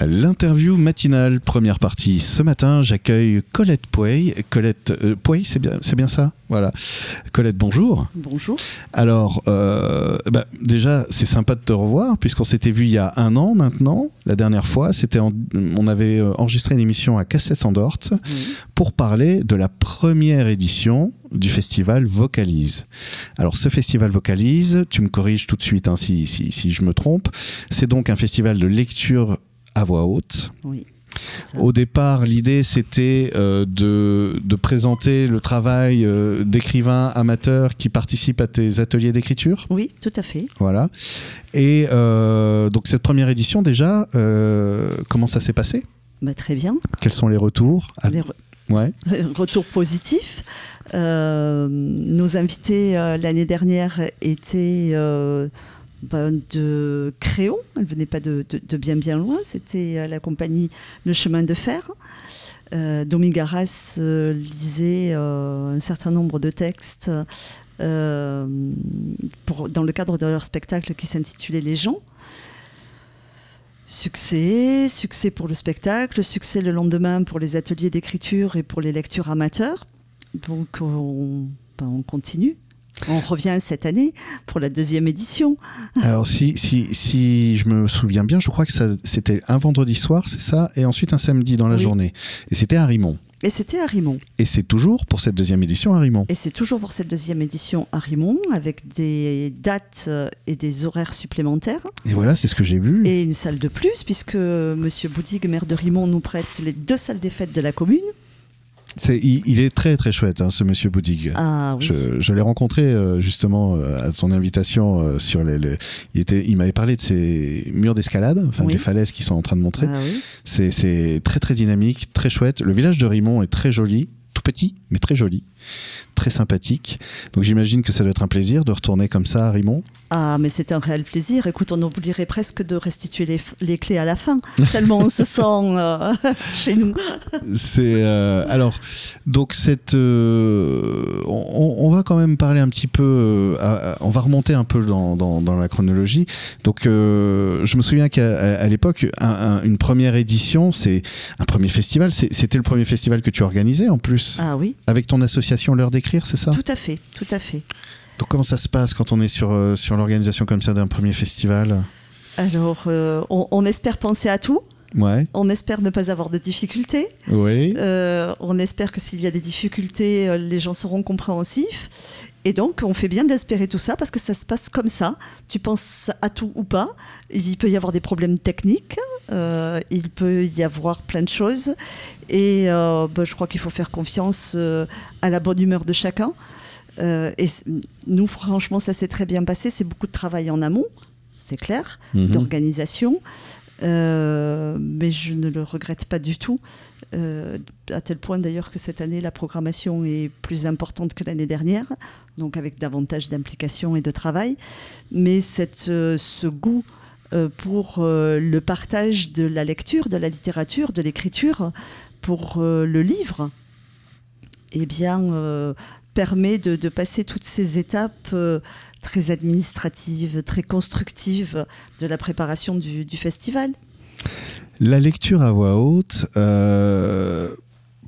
L'interview matinale, première partie. Ce matin, j'accueille Colette Pouey. Colette euh, Pouey, c'est bien, c'est bien ça? Voilà. Colette, bonjour. Bonjour. Alors, euh, bah, déjà, c'est sympa de te revoir, puisqu'on s'était vu il y a un an maintenant. La dernière fois, c'était en- on avait euh, enregistré une émission à Cassette Andorte pour parler de la première édition du festival Vocalise. Alors, ce festival Vocalise, tu me corriges tout de suite hein, si, si, si je me trompe, c'est donc un festival de lecture à voix haute. Oui. Au départ, l'idée c'était euh, de, de présenter le travail euh, d'écrivains amateurs qui participent à tes ateliers d'écriture. Oui, tout à fait. Voilà. Et euh, donc cette première édition déjà, comment ça s'est passé? Bah, très bien. Quels sont les retours? Ah, Les re- Ouais. retours positifs. Nos invités l'année dernière étaient bah, de Créon. Elles ne venaient pas de, bien bien loin. C'était euh, la compagnie Le Chemin de Fer. Euh, Domi Garas euh, lisait euh, un certain nombre de textes dans le cadre de leur spectacle qui s'intitulait Les gens. Succès, succès pour le spectacle, succès le lendemain pour les ateliers d'écriture et pour les lectures amateurs. Donc on, ben, on continue. On revient cette année pour la deuxième édition. Alors si, si, si je me souviens bien, je crois que c'était un vendredi soir, c'est ça, et ensuite un samedi dans la Oui. journée. Et c'était à Rimont. Et c'était à Rimont. Et c'est toujours pour cette deuxième édition à Rimont. Et c'est toujours pour cette deuxième édition à Rimont avec des dates et des horaires supplémentaires. Et voilà, c'est ce que j'ai vu. Et une salle de plus, puisque Monsieur Boudig, maire de Rimont, nous prête les deux salles des fêtes de la commune. Il, il est très très chouette, hein, ce monsieur Boudig. Ah oui. Je, je l'ai rencontré euh, justement euh, à ton invitation euh, sur les, les- il était il m'avait parlé de ces murs d'escalade enfin Oui. des falaises qui sont en train de montrer Ah oui. c'est très très dynamique très chouette le village de Rimont est très joli tout petit mais très joli très sympathique. Donc j'imagine que ça doit être un plaisir de retourner comme ça à Rimont Ah, mais c'est un réel plaisir. Écoute, on oublierait presque de restituer les, les clés à la fin, tellement on se sent euh, chez nous. C'est euh, alors donc cette euh, on, on va quand même parler un petit peu à- à- on va remonter un peu dans, dans, dans la chronologie. Donc je me souviens qu'à l'époque un- un- une première édition c'est un premier festival. C'était le premier festival que tu organisais en plus. Ah oui, avec ton association l'heure d'écrire c'est ça? Tout à fait, tout à fait. donc comment ça se passe quand on est sur euh, sur l'organisation comme ça d'un premier festival? Alors, euh, on, on espère penser à tout. ouais On espère ne pas avoir de difficultés. oui Euh, on espère que s'il y a des difficultés, les gens seront compréhensifs. Et donc, on fait bien d'espérer tout ça parce que ça se passe comme ça. Tu penses à tout ou pas. Il peut y avoir des problèmes techniques. euh, il peut y avoir plein de choses. Et euh, bah, je crois qu'il faut faire confiance euh, à la bonne humeur de chacun. Et nous, franchement, ça s'est très bien passé. C'est beaucoup de travail en amont, c'est clair, Mhm. d'organisation. Mais je ne le regrette pas du tout. Euh, à tel point d'ailleurs que cette année, la programmation est plus importante que l'année dernière, donc avec davantage d'implication et de travail. Mais euh, ce goût euh, pour le partage de la lecture, de la littérature, de l'écriture, pour le livre, eh bien, permet de, passer toutes ces étapes très administratives, très constructives de la préparation du festival. La lecture à voix haute, euh,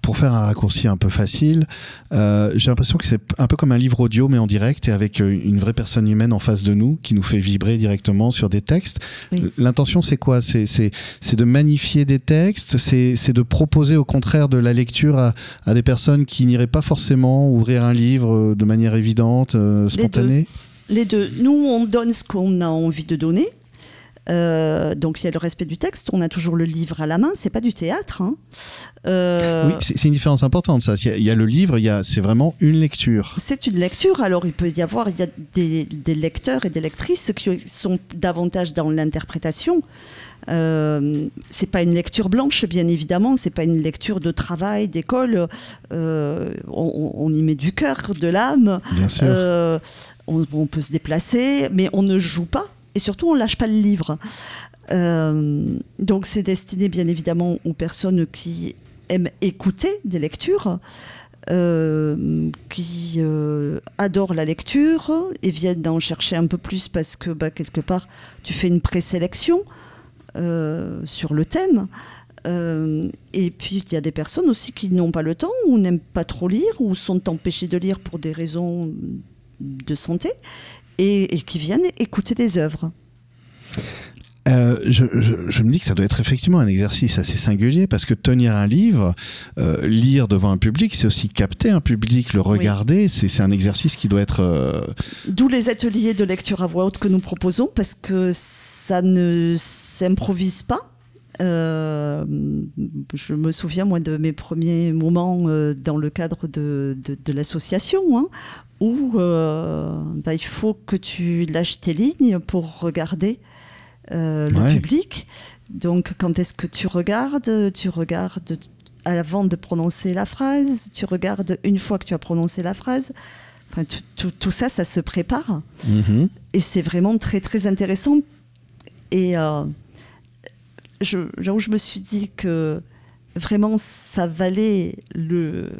pour faire un raccourci un peu facile, euh, j'ai l'impression que c'est un peu comme un livre audio mais en direct et avec euh, une vraie personne humaine en face de nous qui nous fait vibrer directement sur des textes. Oui. L'intention c'est quoi? C'est c'est c'est de magnifier des textes, c'est c'est de proposer au contraire de la lecture à, à des personnes qui n'iraient pas forcément ouvrir un livre euh, de manière évidente, euh, Les spontanée? Les deux. Nous, on donne ce qu'on a envie de donner. Euh, donc il y a le respect du texte. On a toujours le livre à la main. C'est pas du théâtre. hein. Euh, Oui, c'est une différence importante ça. Il y a, il y a le livre, il y a c'est vraiment une lecture. C'est une lecture, alors il peut y avoir il y a des, des lecteurs et des lectrices qui sont davantage dans l'interprétation. Euh, c'est pas une lecture blanche, bien évidemment, c'est pas une lecture de travail, d'école. Euh, on, on y met du cœur, de l'âme. Bien sûr. Euh, on, on peut se déplacer, mais on ne joue pas. Et surtout, on lâche pas le livre. Euh, donc, c'est destiné, bien évidemment, aux personnes qui aiment écouter des lectures, euh, qui euh, adorent la lecture et viennent d'en chercher un peu plus parce que, bah, quelque part, tu fais une présélection. sur le thème. et puis il y a des personnes aussi qui n'ont pas le temps ou n'aiment pas trop lire ou sont empêchées de lire pour des raisons de santé et, et qui viennent écouter des œuvres. Euh, je, je, me dis que ça doit être effectivement un exercice assez singulier parce que tenir un livre, euh, lire devant un public, c'est aussi capter un public, le regarder. C'est un exercice qui doit être. Euh, D'où les ateliers de lecture à voix haute que nous proposons parce que ça ne s'improvise pas. Je me souviens, moi, de mes premiers moments dans le cadre de, de, l'association, hein, où bah, il faut que tu lâches tes lignes pour regarder euh, le public. Donc, quand est-ce que tu regardes? Tu regardes avant de prononcer la phrase, tu regardes une fois que tu as prononcé la phrase? Enfin, tout, ça, ça se prépare. Mm-hmm. Et c'est vraiment très, très intéressant. Et euh, je, je me suis dit que vraiment, ça valait le,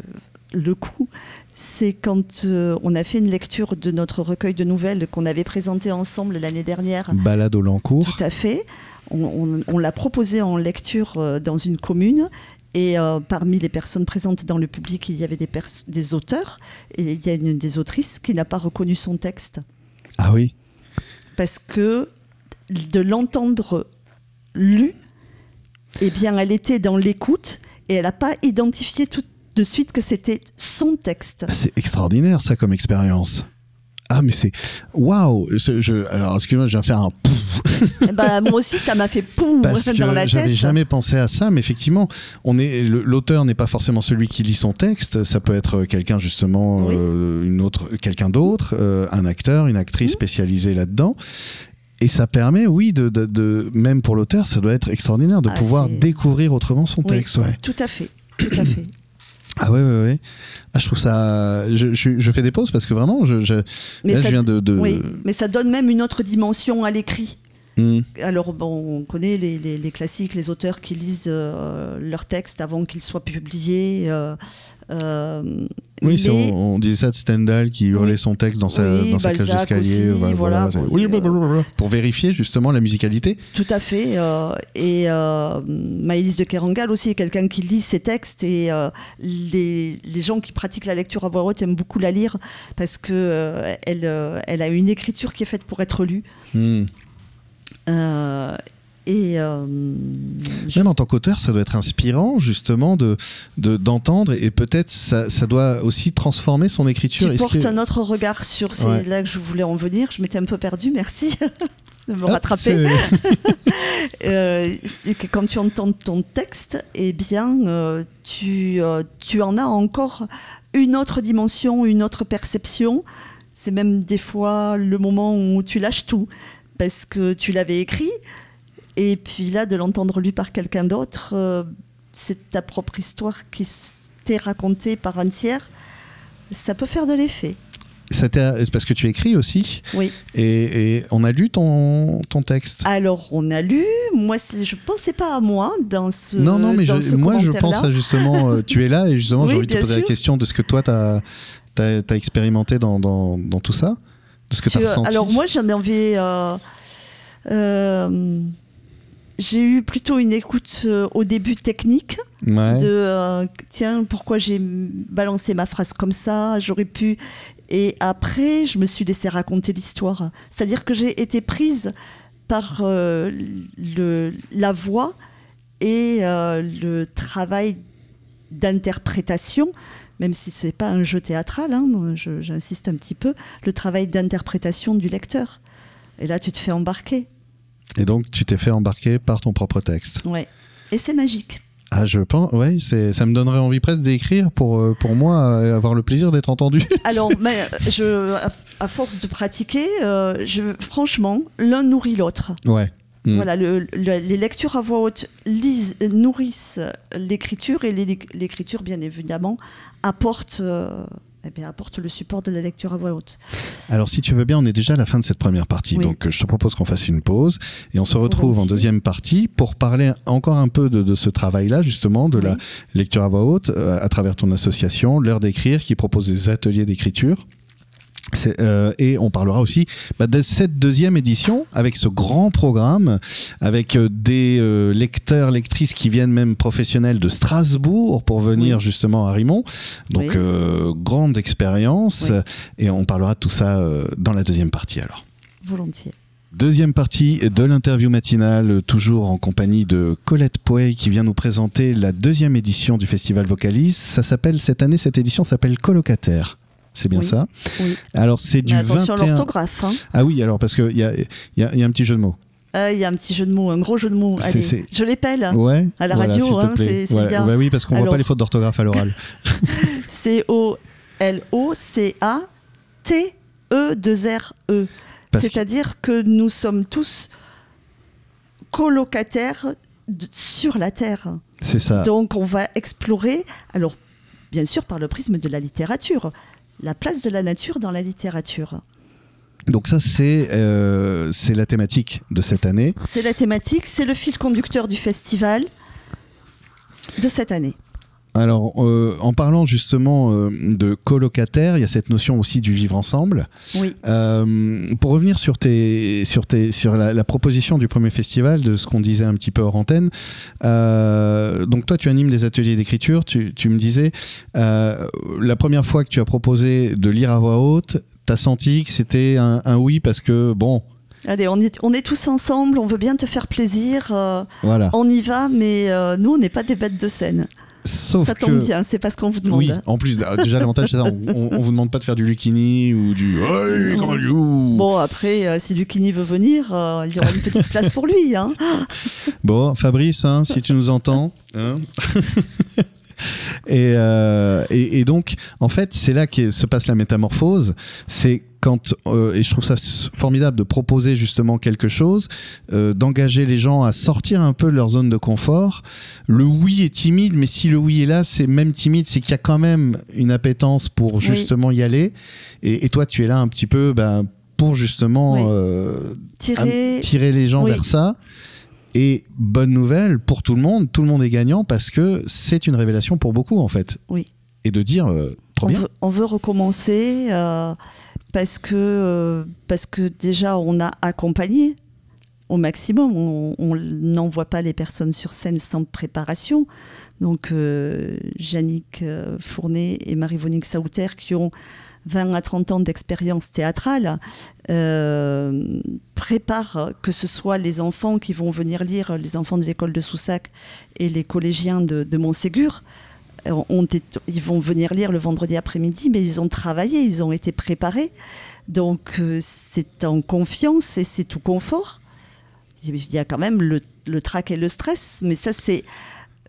le coup, c'est quand euh, on a fait une lecture de notre recueil de nouvelles qu'on avait présenté ensemble l'année dernière. Balade au Lancourt. Tout à fait. On, l'a proposé en lecture euh, dans une commune. Et euh, parmi les personnes présentes dans le public, il y avait des, des auteurs. Et il y a une des autrices qui n'a pas reconnu son texte. Ah oui Parce que de l'entendre lu, eh bien, elle était dans l'écoute et elle n'a pas identifié tout, de suite que c'était son texte. Ah, c'est extraordinaire ça comme expérience. Ah mais c'est waouh je, alors excuse-moi je viens faire un eh ben, moi aussi ça m'a fait pouf dans la tête. j'avais jamais pensé à ça mais effectivement on est l'auteur n'est pas forcément celui qui lit son texte ça peut être quelqu'un justement euh, une autre quelqu'un d'autre euh, un acteur une actrice spécialisée là-dedans et ça permet, oui, de, de, même pour l'auteur, ça doit être extraordinaire de ah, pouvoir découvrir autrement son texte. Ouais. Tout à fait, tout à fait. Ah ouais, ouais, ouais. Ah, je trouve ça. Je, je, fais des pauses parce que vraiment, je, je, mais là, je viens de, Oui, mais ça donne même une autre dimension à l'écrit. Hmm. Alors, bon, on connaît les, les, classiques, les auteurs qui lisent euh, leurs textes avant qu'ils soient publiés. Euh, euh, oui, on, disait ça de Stendhal qui hurlait son texte dans sa, dans sa cage d'escalier. Voilà, pour vérifier justement la musicalité. Tout à fait. et Maëlys de Kerangal aussi est quelqu'un qui lit ses textes et les, les, gens qui pratiquent la lecture à voix haute aiment beaucoup la lire parce qu'elle elle a une écriture qui est faite pour être lue. Hmm. Euh, et euh, Même en tant qu'auteur, ça doit être inspirant justement de d'entendre et peut-être ça, ça, doit aussi transformer son écriture. Tu portes un autre regard sur c'est là que je voulais en venir. Je m'étais un peu perdue, merci de me rattraper. euh, que quand tu entends ton texte, eh bien, euh, tu, tu en as encore une autre dimension, une autre perception. C'est même des fois le moment où tu lâches tout parce que tu l'avais écrit. Et puis là, de l'entendre lu par quelqu'un d'autre, euh, c'est ta propre histoire qui t'est racontée par un tiers. Ça peut faire de l'effet. C'est parce que tu écris aussi. Oui. Et, on a lu ton, ton, texte. Alors, on a lu. Moi, je pensais pas à moi dans ce. Non, non, mais moi, je pense à justement. Euh, tu es là et justement, j'ai envie de te poser la question de ce que toi, tu as, as, expérimenté dans, dans, dans, tout ça ce que tu as ressenti Alors moi, j'en ai envie. Euh, euh, j'ai eu plutôt une écoute euh, au début technique de tiens pourquoi j'ai balancé ma phrase comme ça j'aurais pu et après je me suis laissé raconter l'histoire c'est à dire que j'ai été prise par le, la voix et le travail d'interprétation même si ce n'est pas un jeu théâtral, hein, j'insiste un petit peu, le travail d'interprétation du lecteur. Et là, tu te fais embarquer. Et donc, tu t'es fait embarquer par ton propre texte. Ouais. Et c'est magique. Ah, je pense, ouais, ça me donnerait envie presque d'écrire pour, euh, pour moi, euh, avoir le plaisir d'être entendu. Alors, mais je, à, force de pratiquer, euh, je, franchement, l'un nourrit l'autre. Ouais. Mm. Voilà, les lectures à voix haute lisent, nourrissent l'écriture et l'écriture, bien évidemment, apporte, euh, eh bien, apporte le support de la lecture à voix haute. Alors, si tu veux bien, on est déjà à la fin de cette première partie. Donc, je te propose qu'on fasse une pause et on se retrouve en deuxième partie pour parler encore un peu de, ce travail-là, justement, de la lecture à voix haute euh, à travers ton association, l'heure d'écrire, qui propose des ateliers d'écriture. Euh, et on parlera aussi bah, de cette deuxième édition avec ce grand programme, avec euh, des euh, lecteurs, lectrices qui viennent même professionnels de Strasbourg pour venir oui. justement à Rimont. Donc oui. grande expérience. Oui. Et on parlera de tout ça dans la deuxième partie alors. Volontiers. Deuxième partie de l'interview matinale, toujours en compagnie de Colette Poey qui vient nous présenter la deuxième édition du Festival Vocalise. Ça s'appelle, cette année, cette édition s'appelle Colocataire. C'est bien oui, ça oui. Alors c'est du Mais attention 21... à l'orthographe. Hein. Ah oui, alors parce qu'il y a, y, a, y a un petit jeu de mots. Il euh, y a un petit jeu de mots, un gros jeu de mots. Allez, je l'épelle ouais, à la voilà, radio, hein, c'est voilà. bien. Bah oui, parce qu'on ne voit pas les fautes d'orthographe à l'oral. C-O-L-O-C-A-T-E-2-R-E. C'est-à-dire que nous sommes tous colocataires sur la Terre. C'est ça. Donc on va explorer, alors bien sûr par le prisme de la littérature, la place de la nature dans la littérature. Donc ça, c'est euh, la thématique de cette année. C'est la thématique, c'est le fil conducteur du festival de cette année. Alors, euh, en parlant justement euh, de colocataire, il y a cette notion aussi du vivre ensemble. Oui. Euh, pour revenir sur, tes, sur, tes, sur la, la, proposition du premier festival, de ce qu'on disait un petit peu hors antenne, donc toi, tu animes des ateliers d'écriture, tu, tu, me disais, la première fois que tu as proposé de lire à voix haute, tu as senti que c'était un, un oui parce que, bon, Allez, on est, on est tous ensemble, on veut bien te faire plaisir, euh, voilà. on y va, mais euh, nous, on n'est pas des bêtes de scène. Sauf ça tombe que... bien, c'est pas ce qu'on vous demande. Oui, en plus, déjà l'avantage c'est ça, on, on, vous demande pas de faire du Lucini ou du hey, Bon, après, euh, si Lucini veut venir, euh, il y aura une petite place pour lui. Hein. Bon, Fabrice, hein, si tu nous entends. Hein et, euh, et, et, donc, en fait, c'est là que se passe la métamorphose. C'est quand, euh, et je trouve ça formidable de proposer justement quelque chose, euh, d'engager les gens à sortir un peu de leur zone de confort. Le oui est timide, mais si le oui est là, c'est même timide, c'est qu'il y a quand même une appétence pour justement oui. y aller. Et, et, toi, tu es là un petit peu ben, pour justement oui. euh, tirer... tirer... les gens oui. vers ça. Et bonne nouvelle pour tout le monde, tout le monde est gagnant parce que c'est une révélation pour beaucoup en fait. Oui. Et de dire, trop on bien. Veut, on veut recommencer parce, que, euh, parce que déjà on a accompagné au maximum. On n'envoie pas les personnes sur scène sans préparation. Donc euh, Yannick Fournet et Marie-Vonique Saouter qui ont 20 à 30 ans d'expérience théâtrale, euh, prépare que ce soit les enfants qui vont venir lire, les enfants de l'école de Soussac et les collégiens de, de Montségur. Ont, ils vont venir lire le vendredi après-midi, mais ils ont travaillé, ils ont été préparés. Donc euh, c'est en confiance et c'est tout confort. Il y a quand même le, le trac et le stress, mais ça c'est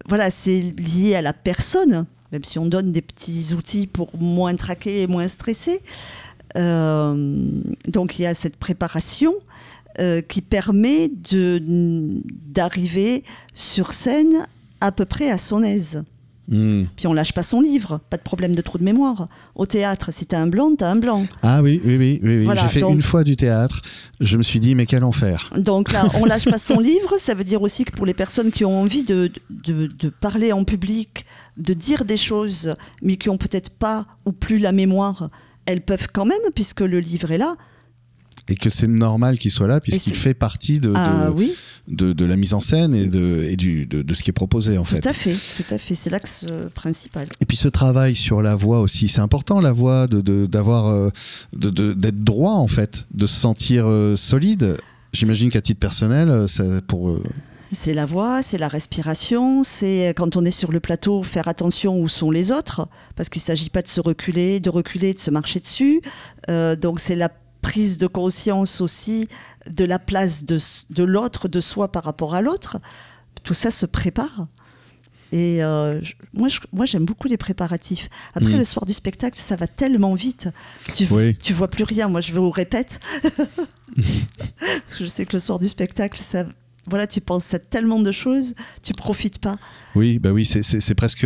voilà, lié à la personne même si on donne des petits outils pour moins traquer et moins stresser. Euh, donc il y a cette préparation euh, qui permet d'arriver sur scène à peu près à son aise. Mmh. Puis on lâche pas son livre, pas de problème de trou de mémoire. Au théâtre, si t'as un blanc, t'as un blanc. Ah oui, oui, oui, oui. oui. Voilà, J'ai fait donc, une fois du théâtre. Je me suis dit, mais quel enfer. Donc là, on lâche pas son livre. Ça veut dire aussi que pour les personnes qui ont envie de, de, de parler en public, de dire des choses, mais qui ont peut-être pas ou plus la mémoire, elles peuvent quand même, puisque le livre est là. Et que c'est normal qu'il soit là, puisqu'il fait partie de, ah, de, oui. de, de, la mise en scène et, de, et du, de, ce qui est proposé, en tout fait. Tout à fait, tout à fait. C'est l'axe principal. Et puis ce travail sur la voix aussi, c'est important, la voix, d'avoir, d'être droit, en fait, de se sentir euh, solide. J'imagine qu'à titre personnel, ça, pour. Euh... C'est la voix, c'est la respiration, c'est quand on est sur le plateau, faire attention où sont les autres, parce qu'il ne s'agit pas de se reculer, de reculer, de se marcher dessus. Euh, donc c'est la prise de conscience aussi de la place de, de l'autre, de soi par rapport à l'autre. Tout ça se prépare. Et euh, moi, je, moi, j'aime beaucoup les préparatifs. Après, mmh. le soir du spectacle, ça va tellement vite. Tu, oui. tu vois plus rien. Moi, je vais au répète. Parce que je sais que le soir du spectacle, ça, voilà, tu penses à tellement de choses, tu profites pas. Oui, bah oui, c'est presque,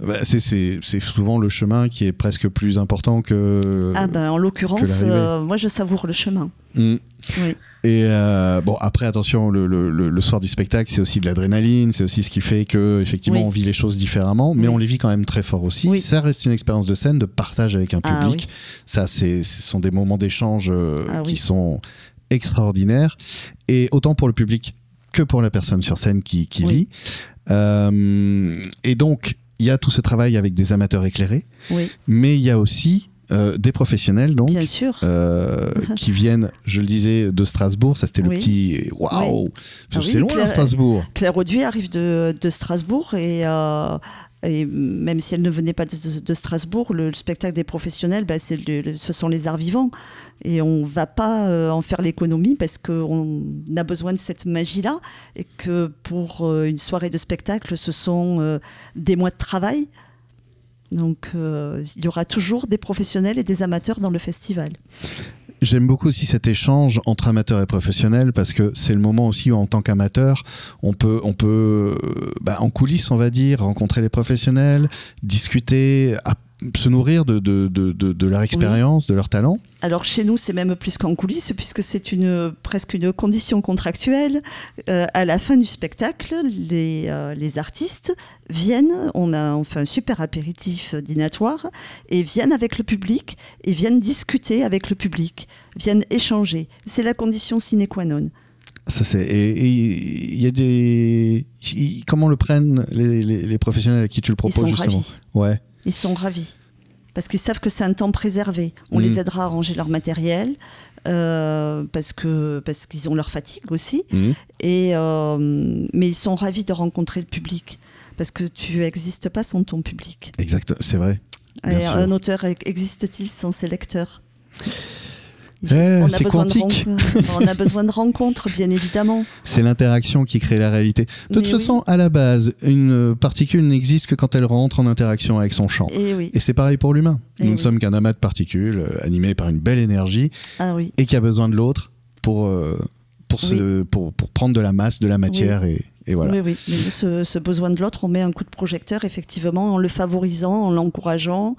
bah c'est souvent le chemin qui est presque plus important que. Ah ben, en l'occurrence, euh, moi je savoure le chemin. Mmh. Oui. Et euh, bon, après, attention, le, le, le soir du spectacle, c'est aussi de l'adrénaline, c'est aussi ce qui fait que, effectivement, Oui. on vit les choses différemment, mais Oui. on les vit quand même très fort aussi. Ça reste une expérience de scène, de partage avec un Ah public. Ça, c'est, ce sont des moments d'échange euh, Ah qui sont extraordinaires. Et autant pour le public que pour la personne sur scène qui, qui Oui. Euh, et donc, il y a tout ce travail avec des amateurs éclairés, Oui, mais il y a aussi euh, des professionnels, donc. bien sûr. euh, qui viennent, je le disais, de Strasbourg. Ça, c'était le Oui. petit waouh! Ah C'est loin, Claire- Strasbourg. Claire Auduit arrive de, de Strasbourg et, euh, et même si elle ne venait pas de, de Strasbourg, le, le spectacle des professionnels, bah, le- le- ce sont les arts vivants. Et on ne va pas euh, en faire l'économie parce qu'on a besoin de cette magie-là et que pour euh, une soirée de spectacle, ce sont euh, des mois de travail. Donc euh, il y aura toujours des professionnels et des amateurs dans le festival. J'aime beaucoup aussi cet échange entre amateurs et professionnels parce que c'est le moment aussi où, en tant qu'amateur, on peut, on peut euh, bah, en coulisses, on va dire, rencontrer les professionnels, discuter, app- se nourrir de, de, de, de, leur expérience, de leur talent. Alors chez nous, c'est même plus qu'en coulisses, puisque c'est une, presque une condition contractuelle. Euh, à la fin du spectacle, les, euh, les artistes viennent, on a on fait un super apéritif dînatoire, et viennent avec le public, et viennent discuter avec le public, viennent échanger. C'est la condition sine qua non. Ça, c'est, et il y a des. ils- comment le prennent les, les, les professionnels à qui tu le Ils proposes, sont justement? ravis. Ouais. Ils sont ravis. Parce qu'ils savent que c'est un temps préservé. On Mhm. les aidera à ranger leur matériel, euh, parce, que, parce qu'ils ont leur fatigue aussi. Mhm. Et, euh, mais ils sont ravis de rencontrer le public. Parce que tu n'existes pas sans ton public. Exact, c'est vrai. Bien Et sûr. un auteur existe-t-il sans ses lecteurs? Eh, on, a c'est besoin de quantique. rencontres- on a besoin de rencontres, bien évidemment. C'est l'interaction qui crée la réalité. De toute façon, à la base, une particule n'existe que quand elle rentre en interaction avec son champ. Et oui. Et c'est pareil pour l'humain. Eh Nous ne sommes qu'un amas de particules euh, animé par une belle énergie Ah et qui a besoin de l'autre pour, euh, pour, se- pour, pour prendre de la masse, de la matière et, et voilà. Oui, oui. Mais ce besoin de l'autre, on met un coup de projecteur, effectivement, en le favorisant, en l'encourageant.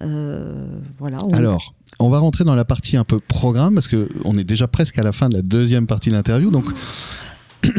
Euh, voilà. on- Alors, on va rentrer dans la partie un peu programme parce que on est déjà presque à la fin de la deuxième partie de l'interview. Donc,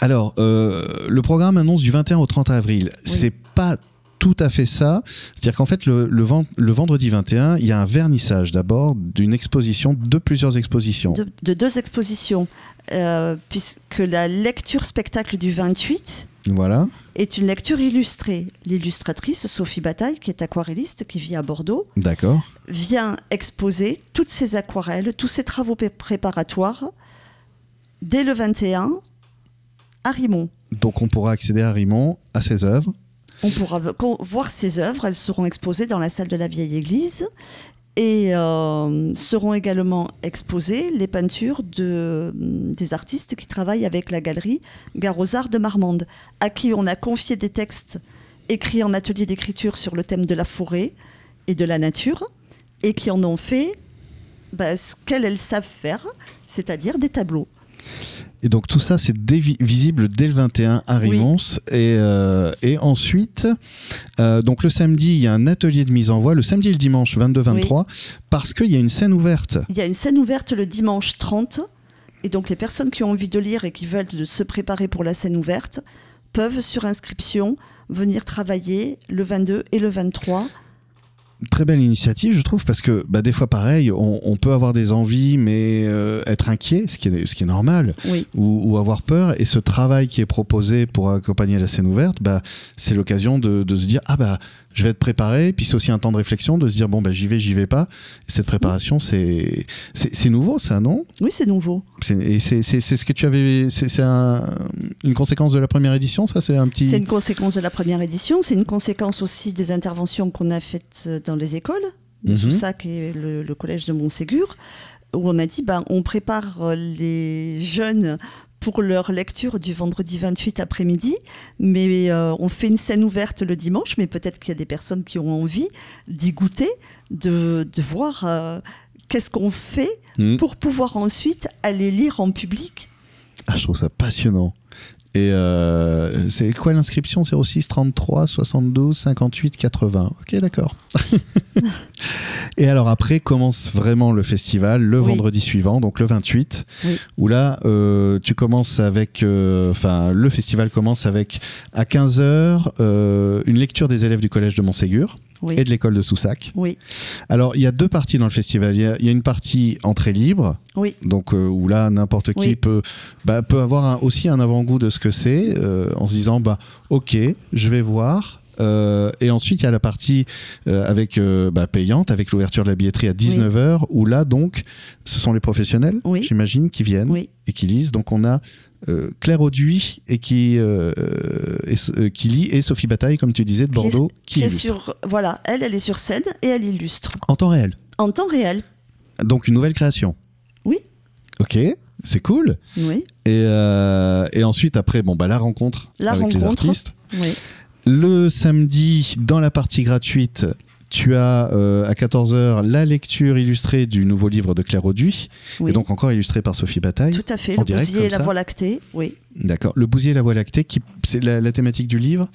alors, euh, le programme annonce du 21 au 30 avril. Oui. C'est pas tout à fait ça. C'est-à-dire qu'en fait, le, le, ven- le vendredi 21, il y a un vernissage d'abord d'une exposition, de plusieurs expositions. de, de deux expositions, euh, puisque la lecture spectacle du 28 Voilà. est une lecture illustrée. L'illustratrice Sophie Bataille, qui est aquarelliste, qui vit à Bordeaux, D'accord. vient exposer toutes ses aquarelles, tous ses travaux pré- préparatoires dès le 21 à Rimont. Donc, on pourra accéder à Rimont, à ses œuvres. On pourra voir ses œuvres, elles seront exposées dans la salle de la vieille église et euh, seront également exposées les peintures de, des artistes qui travaillent avec la galerie Garosard de Marmande, à qui on a confié des textes écrits en atelier d'écriture sur le thème de la forêt et de la nature et qui en ont fait bah, ce qu'elles elles savent faire, c'est-à-dire des tableaux. Et donc tout ça, c'est visible dès le 21 à Oui. Rimons. Et, euh, et ensuite, euh, donc le samedi, il y a un atelier de mise en voix, le samedi et le dimanche 22-23, parce qu'il y a une scène ouverte. Il y a une scène ouverte le dimanche 30. Et donc les personnes qui ont envie de lire et qui veulent de se préparer pour la scène ouverte peuvent, sur inscription, venir travailler le 22 et le 23. Très belle initiative, je trouve, parce que bah, des fois, pareil, on, on peut avoir des envies, mais euh, être inquiet, ce qui est, ce qui est normal, Oui, ou, ou avoir peur. Et ce travail qui est proposé pour accompagner la scène ouverte, bah, c'est l'occasion de, de se dire ah bah je vais être préparé. Puis c'est aussi un temps de réflexion, de se dire bon bah j'y vais, j'y vais pas. Et cette préparation, c'est c'est nouveau, ça, non? Oui c'est nouveau. C'est- Et c'est ce que tu avais. C'est c'est un- une conséquence de la première édition, ça? C'est un petit. C'est une conséquence de la première édition. C'est une conséquence aussi des interventions qu'on a faites dans les écoles, de Mhm. Soussac et le, le collège de Montségur, où on a dit ben, on prépare les jeunes pour leur lecture du vendredi 28 après-midi, mais euh, on fait une scène ouverte le dimanche, mais peut-être qu'il y a des personnes qui ont envie d'y goûter, de, de voir euh, qu'est-ce qu'on fait Mhm. pour pouvoir ensuite aller lire en public. Ah, je trouve ça passionnant. Et euh, c'est quoi l'inscription? 06 33 72 58 80. Ok, d'accord. et alors après commence vraiment le festival le Oui. vendredi suivant, donc le 28, Oui. où là euh, tu commences avec, euh, enfin le festival commence avec à 15h une lecture des élèves du collège de Montségur Oui. et de l'école de Soussac. Oui. Alors il y a deux parties dans le festival. Il y a, il y a une partie entrée libre, Oui. donc euh, où là n'importe qui Oui. peut bah, peut avoir un- aussi un avant-goût de ce que c'est euh, en se disant bah ok je vais voir Euh, et ensuite il y a la partie euh, avec euh, bah, payante avec l'ouverture de la billetterie à 19h où là donc ce sont les professionnels Oui. j'imagine qui viennent Oui. et qui lisent donc on a euh, Claire Auduit et qui, euh, et, euh, qui lit et Sophie Bataille comme tu disais de Qui est- Bordeaux qui, est sur, voilà, elle, elle est sur scène et elle illustre en temps réel en temps réel. donc une nouvelle création Oui. ok c'est cool Oui. Et, et ensuite, après, bon, bah, la rencontre La avec les artistes. Oui. Le samedi, dans la partie gratuite, tu as euh, à 14h la lecture illustrée du nouveau livre de Claire Auduit, oui. et donc encore illustré par Sophie Bataille. Tout à fait. Le direct, bousier et la voie lactée. Oui. D'accord. Le bousier et la voie lactée, qui, c'est la, la thématique du livre?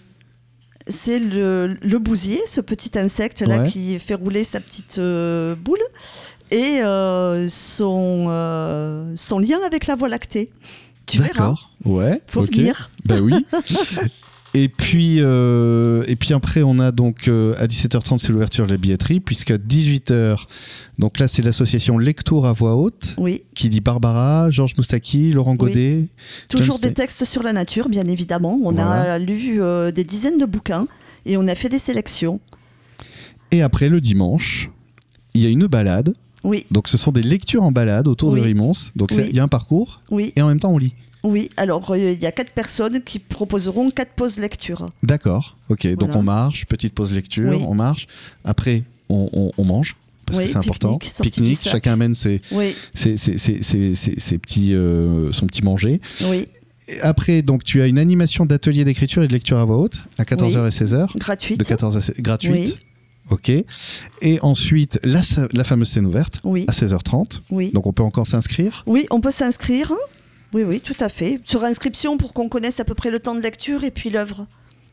C'est le, le bousier, ce petit insecte là Ouais. qui fait rouler sa petite euh, boule et euh, son, euh, son lien avec la voie lactée. Tu verras. D'accord. Ouais. Faut ok. venir. Bah oui. Et puis, euh, et puis après, on a donc euh, à 17h30, c'est l'ouverture de la billetterie, puisqu'à 18h, donc là, c'est l'association Lectour à voix haute, Oui. qui dit Barbara, Georges Moustaki, Laurent Oui. Godet. Toujours des textes sur la nature, bien évidemment. On Voilà. a lu euh, des dizaines de bouquins et on a fait des sélections. Et après, le dimanche, il y a une balade. Oui, Donc, ce sont des lectures en balade autour de. Rimons. Donc, Oui. il y a un parcours oui, et en même temps, on lit. Oui. Alors, euh, il y a quatre personnes qui proposeront quatre pauses lecture. D'accord. Ok. Donc, on marche, petite pause lecture, Oui. on marche. Après, on, on- on mange. Parce Oui, que c'est important. pique-nique, chacun amène ses, Oui, ses, ses- ses- petits, euh, son petit manger. oui. Après, donc, tu as une animation d'atelier d'écriture et de lecture à voix haute à 14h et 16h. Gratuite. De 14 à 16 gratuite. Ok. Et ensuite, la, la fameuse scène ouverte Oui, à 16h30. oui. Donc, on peut encore s'inscrire? Oui, on peut s'inscrire. Oui, oui, tout à fait. Sur inscription pour qu'on connaisse à peu près le temps de lecture et puis l'œuvre.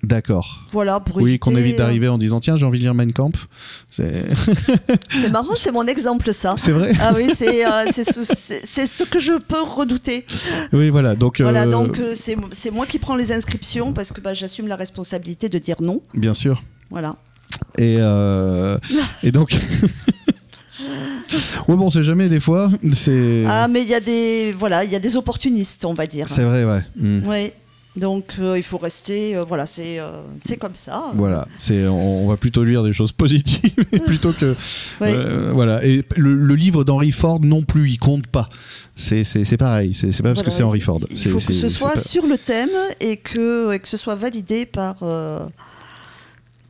D'accord. Voilà, pour Oui, éviter, qu'on évite euh, d'arriver en disant tiens, j'ai envie de lire Mein Kampf. C'est marrant, c'est mon exemple, ça. c'est vrai Ah oui, c'est euh, c'est ce, ce que je peux redouter. Oui, voilà. Donc, Voilà, euh, donc euh, c'est moi qui prends les inscriptions parce que bah, j'assume la responsabilité de dire non. bien sûr. Voilà. Et, euh, et donc. ouais, bon, c'est jamais des fois. C'est Ah, mais il y a des voilà, il y a des opportunistes, on va dire. c'est vrai, ouais. Mm. Oui. Donc euh, il faut rester. euh, voilà, c'est euh, c'est comme ça. Voilà, c'est on, on va plutôt lire des choses positives plutôt que voilà. Et le, le livre d'Henry Ford non plus, il compte pas. C'est pareil. C'est pas parce que Voilà, c'est Henry Ford. Il faut que ce soit sur le thème et que, et que ce soit validé par.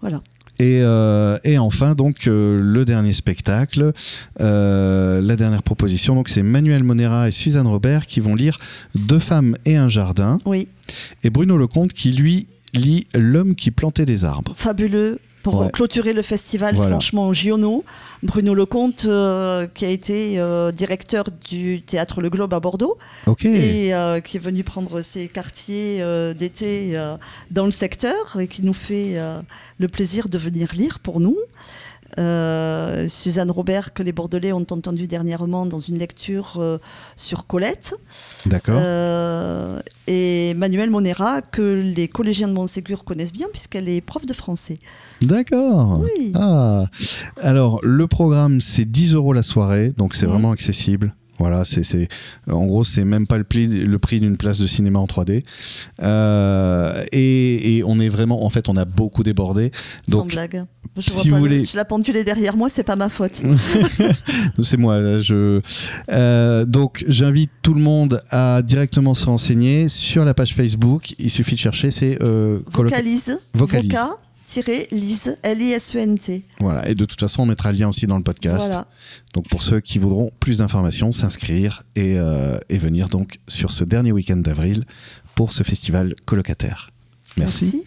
Voilà. Et, euh, et enfin, donc, euh, le dernier spectacle, euh, la dernière proposition, donc c'est Manuel Monera et Suzanne Robert qui vont lire Deux femmes et un jardin, Oui, et Bruno Lecomte qui, lui, lit L'homme qui plantait des arbres. fabuleux. Pour Ouais. clôturer le festival, Voilà. franchement, Giono, Bruno Lecomte, euh, qui a été euh, directeur du théâtre Le Globe à Bordeaux Ok. et euh, qui est venu prendre ses quartiers d'été dans le secteur et qui nous fait le plaisir de venir lire pour nous. Euh, Suzanne Robert, que les Bordelais ont entendu dernièrement dans une lecture euh, sur Colette. D'accord. Euh, et Manuel Monera, que les collégiens de Montségur connaissent bien, puisqu'elle est prof de français. D'accord. Oui. Ah. Alors, le programme, c'est 10 euros la soirée, donc c'est vraiment accessible. Voilà, c'est, c'est, en gros, c'est même pas le prix, le prix d'une place de cinéma en 3D. Euh, et, et on est vraiment, en fait, on a beaucoup débordé. sans Donc, blague. Je, si vois vous pas le- voulez- je la pendule derrière moi, c'est pas ma faute. c'est moi. Je, euh, donc, j'invite tout le monde à directement se renseigner sur la page Facebook. Il suffit de chercher, c'est euh, Vocalise. Vocalise. L-I-S-E-N-T. Voilà. Et de toute façon, on mettra le lien aussi dans le podcast. Voilà. Donc pour ceux qui voudront plus d'informations, s'inscrire et, euh, et venir donc sur ce dernier week-end d'avril pour ce festival colocataire. Merci. Merci.